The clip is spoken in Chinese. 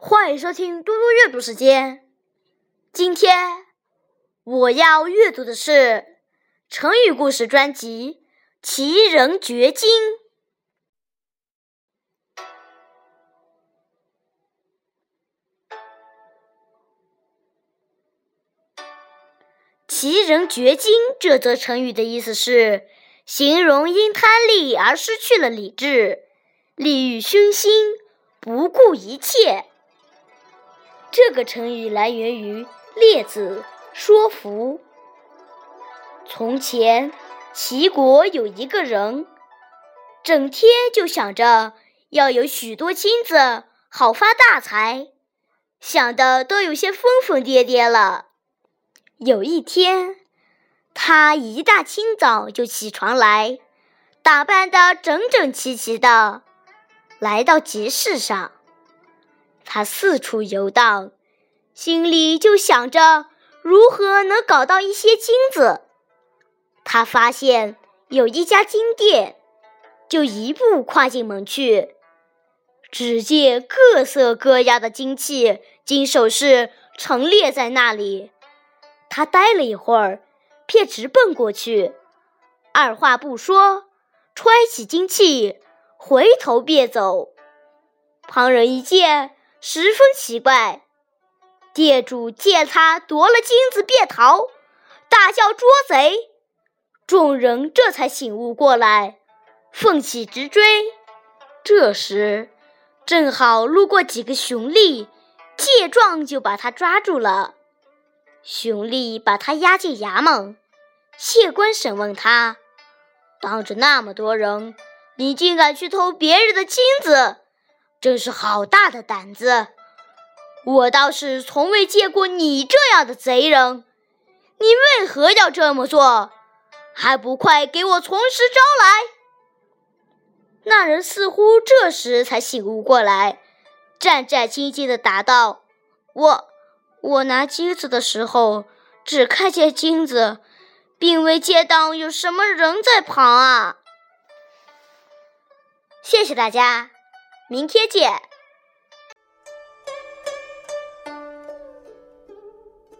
欢迎收听嘟嘟阅读时间。今天我要阅读的是成语故事专辑《奇人绝经》。奇人绝经这则成语的意思是形容因贪利而失去了理智，利欲熏心，不顾一切。这个成语来源于《列子·说服》。从前，齐国有一个人，整天就想着要有许多金子，好发大财，想的都有些疯疯癫癫了。有一天，他一大清早就起床来，打扮的整整齐齐的，来到集市上。他四处游荡，心里就想着如何能搞到一些金子。他发现有一家金店，就一步跨进门去。只见各色各样的金器、金首饰陈列在那里。他呆了一会儿，便直奔过去，二话不说，揣起金器，回头便走。旁人一见。十分奇怪，店主见他夺了金子便逃，大叫捉贼。众人这才醒悟过来，奋起直追。这时正好路过几个熊吏，见状就把他抓住了。熊吏把他押进衙门，县官审问他：当着那么多人，你竟敢去偷别人的金子！真是好大的胆子！我倒是从未见过你这样的贼人。你为何要这么做？还不快给我从实招来！那人似乎这时才醒悟过来，战战兢兢地答道：“我我拿金子的时候，只看见金子，并未见到有什么人在旁啊！”谢谢大家。明天见。